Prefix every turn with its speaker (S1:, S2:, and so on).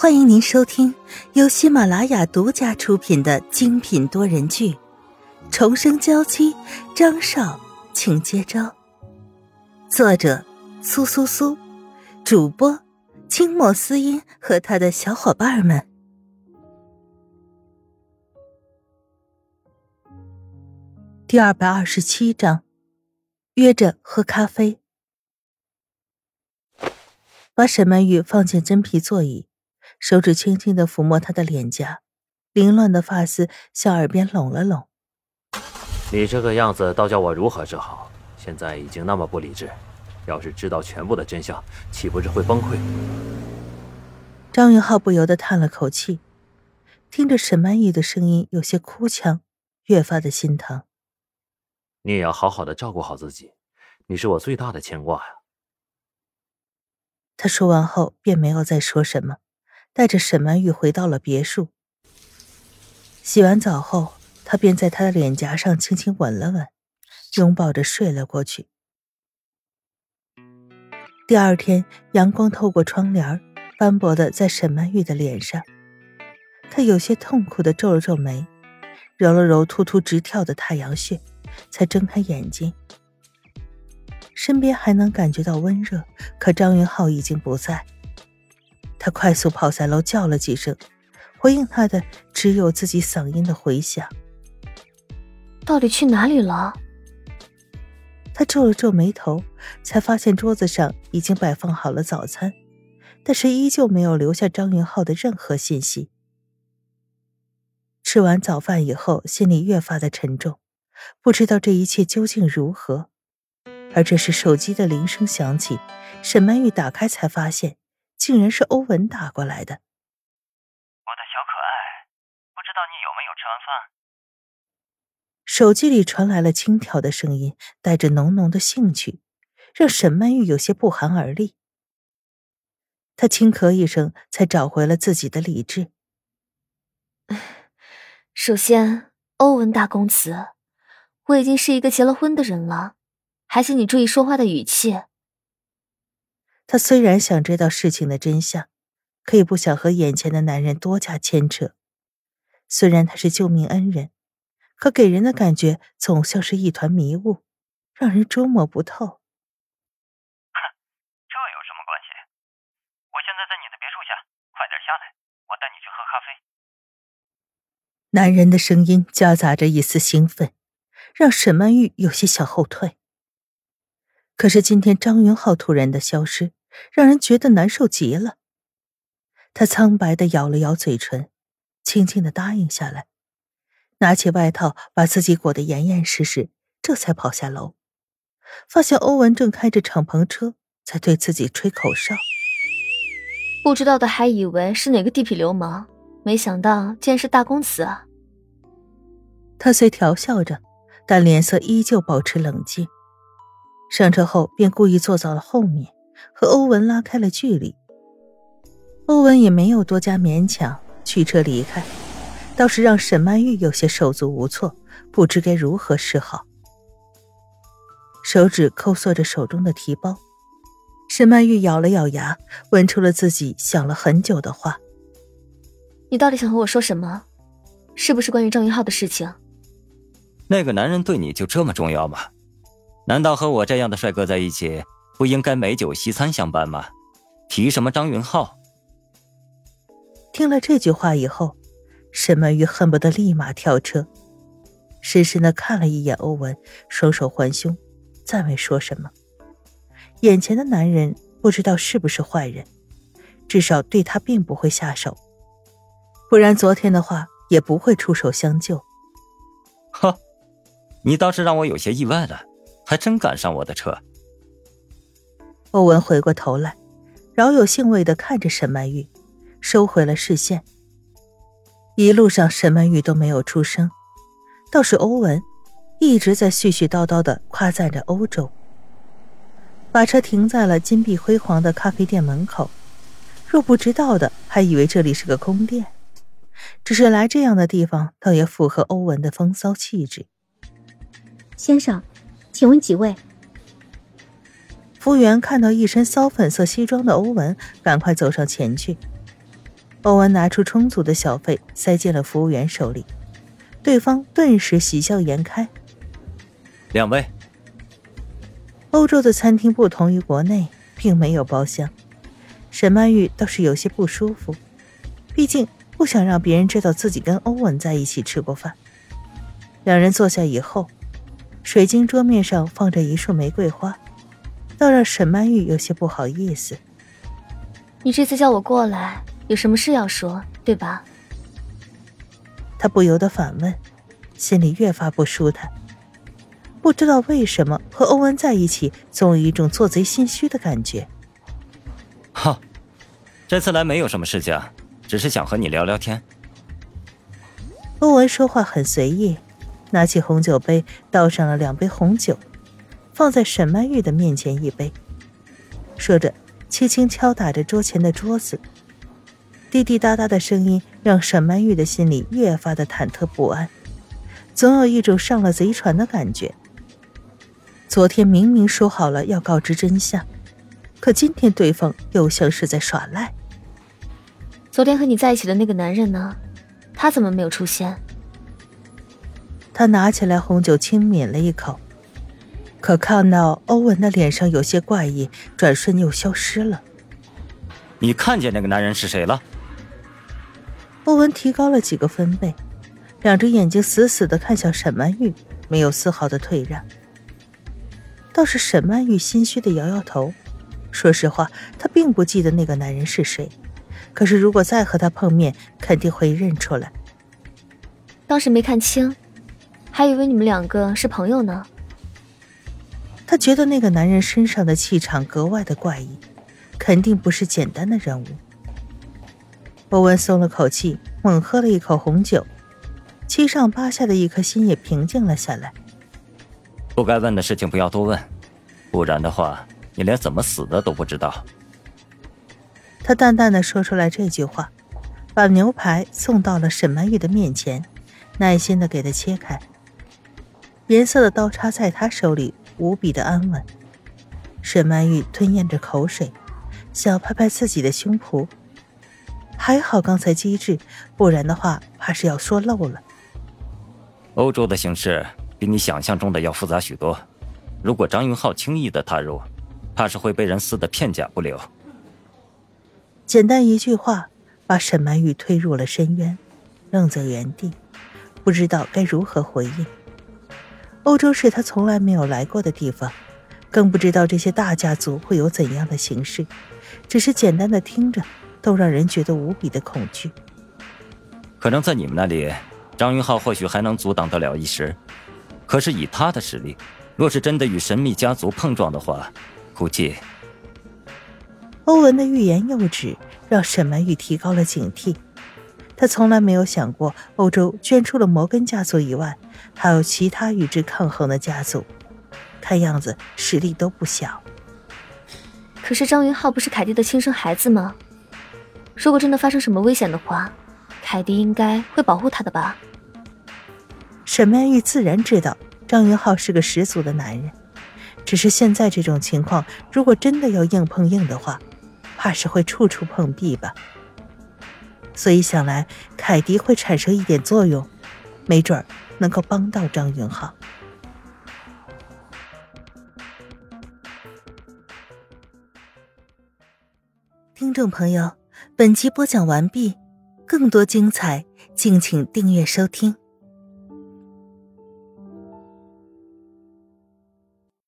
S1: 欢迎您收听由喜马拉雅独家出品的精品多人剧《重生娇妻》，张少，请接招。作者：苏苏苏，主播：清末思音和他的小伙伴们。第二百二十七章，约着喝咖啡。把沈曼玉放进真皮座椅。手指轻轻的抚摸他的脸颊，凌乱的发丝向耳边拢了拢。
S2: 你这个样子，倒叫我如何是好？现在已经那么不理智，要是知道全部的真相，岂不是会崩溃？
S1: 张云浩不由得叹了口气，听着沈曼玉的声音有些哭腔，越发的心疼。
S2: 你也要好好的照顾好自己，你是我最大的牵挂呀。
S1: 他说完后，便没有再说什么。带着沈曼玉回到了别墅。洗完澡后，他便在她的脸颊上轻轻吻了吻，拥抱着睡了过去。第二天，阳光透过窗帘，斑驳的在沈曼玉的脸上。他有些痛苦的皱了皱眉，揉了揉突突直跳的太阳穴，才睁开眼睛。身边还能感觉到温热，可张云浩已经不在。他快速跑下楼，叫了几声，回应他的只有自己嗓音的回响。
S3: 到底去哪里了？
S1: 他皱了皱眉头，才发现桌子上已经摆放好了早餐，但是依旧没有留下张云浩的任何信息。吃完早饭以后，心里越发的沉重，不知道这一切究竟如何。而这时，手机的铃声响起，沈曼玉打开才发现。竟然是欧文打过来的。
S4: 我的小可爱，不知道你有没有吃完饭？
S1: 手机里传来了轻佻的声音，带着浓浓的兴趣，让沈曼玉有些不寒而栗。她轻咳一声，才找回了自己的理智。
S3: 首先，欧文大公子，我已经是一个结了婚的人了，还请你注意说话的语气。
S1: 她虽然想知道事情的真相，可也不想和眼前的男人多加牵扯。虽然他是救命恩人，可给人的感觉总像是一团迷雾，让人捉摸不透。
S4: 哼，这有什么关系？我现在在你的别墅下，快点下来，我带你去喝咖啡。
S1: 男人的声音夹杂着一丝兴奋，让沈曼玉有些想后退。可是今天张云浩突然的消失。让人觉得难受极了。他苍白的咬了咬嘴唇，轻轻的答应下来，拿起外套把自己裹得严严实实，这才跑下楼，发现欧文正开着敞篷车在对自己吹口哨。
S3: 不知道的还以为是哪个地痞流氓，没想到竟然是大公子啊！
S1: 他虽调笑着，但脸色依旧保持冷静。上车后便故意坐到了后面。和欧文拉开了距离，欧文也没有多加勉强，驱车离开，倒是让沈曼玉有些手足无措，不知该如何是好。手指抠缩着手中的提包，沈曼玉咬了咬牙，问出了自己想了很久的话：“
S3: 你到底想和我说什么？是不是关于张云浩的事情？”
S5: 那个男人对你就这么重要吗？难道和我这样的帅哥在一起？不应该美酒西餐相伴吗？提什么张云浩？
S1: 听了这句话以后，沈曼玉恨不得立马跳车，深深的看了一眼欧文，双手环胸，再没说什么。眼前的男人不知道是不是坏人，至少对他并不会下手，不然昨天的话也不会出手相救。
S5: 呵，你倒是让我有些意外了，还真赶上我的车。
S1: 欧文回过头来，饶有兴味的看着沈曼玉，收回了视线。一路上，沈曼玉都没有出声，倒是欧文一直在絮絮叨叨的夸赞着欧洲。把车停在了金碧辉煌的咖啡店门口，若不知道的还以为这里是个宫殿。只是来这样的地方，倒也符合欧文的风骚气质。
S6: 先生，请问几位？
S1: 服务员看到一身骚粉色西装的欧文，赶快走上前去。欧文拿出充足的小费，塞进了服务员手里，对方顿时喜笑颜开。
S5: 两位。
S1: 欧洲的餐厅不同于国内，并没有包厢。沈曼玉倒是有些不舒服，毕竟不想让别人知道自己跟欧文在一起吃过饭。两人坐下以后，水晶桌面上放着一束玫瑰花，倒让沈曼玉有些不好意思。
S3: 你这次叫我过来，有什么事要说，对吧？
S1: 他不由得反问，心里越发不舒坦。不知道为什么和欧文在一起，总有一种做贼心虚的感觉。
S5: 哈，这次来没有什么事情，只是想和你聊聊天。
S1: 欧文说话很随意，拿起红酒杯倒上了两杯红酒，放在沈曼玉的面前一杯，说着轻轻敲打着桌前的桌子，滴滴答答的声音让沈曼玉的心里越发的忐忑不安，总有一种上了贼船的感觉。昨天明明说好了要告知真相，可今天对方又像是在耍赖。
S3: 昨天和你在一起的那个男人呢？他怎么没有出现？
S1: 他拿起来红酒轻抿了一口，可看到欧文的脸上有些怪异，转瞬又消失了。
S5: 你看见那个男人是谁了？
S1: 欧文提高了几个分贝，两只眼睛死死的看向沈曼玉，没有丝毫的退让。倒是沈曼玉心虚的摇摇头，说实话，她并不记得那个男人是谁，可是如果再和他碰面，肯定会认出来。
S3: 当时没看清，还以为你们两个是朋友呢。
S1: 他觉得那个男人身上的气场格外的怪异，肯定不是简单的人物。欧文松了口气，猛喝了一口红酒，七上八下的一颗心也平静了下来。
S5: 不该问的事情不要多问，不然的话，你连怎么死的都不知道。
S1: 他淡淡的说出来这句话，把牛排送到了沈曼玉的面前，耐心的给她切开。银色的刀叉在他手里无比的安稳。沈曼玉吞咽着口水，想拍拍自己的胸脯，还好刚才机智，不然的话怕是要说漏了。
S5: 欧洲的形势。比你想象中的要复杂许多。如果张云浩轻易的踏入，怕是会被人撕得片甲不留。
S1: 简单一句话，把沈曼玉推入了深渊，愣在原地，不知道该如何回应。欧洲是他从来没有来过的地方，更不知道这些大家族会有怎样的形式。只是简单的听着，都让人觉得无比的恐惧。
S5: 可能在你们那里，张云浩或许还能阻挡得了一时。可是以他的实力，若是真的与神秘家族碰撞的话，估计……
S1: 欧文的欲言又止，让沈曼玉提高了警惕。他从来没有想过，欧洲捐出了摩根家族以外，还有其他与之抗衡的家族，看样子实力都不小。
S3: 可是张云浩不是凯蒂的亲生孩子吗？如果真的发生什么危险的话，凯蒂应该会保护他的吧？
S1: 沈曼玉自然知道张云浩是个十足的男人，只是现在这种情况，如果真的要硬碰硬的话，怕是会处处碰壁吧。所以想来凯迪会产生一点作用，没准儿能够帮到张云浩。听众朋友，本集播讲完毕，更多精彩，敬请订阅收听。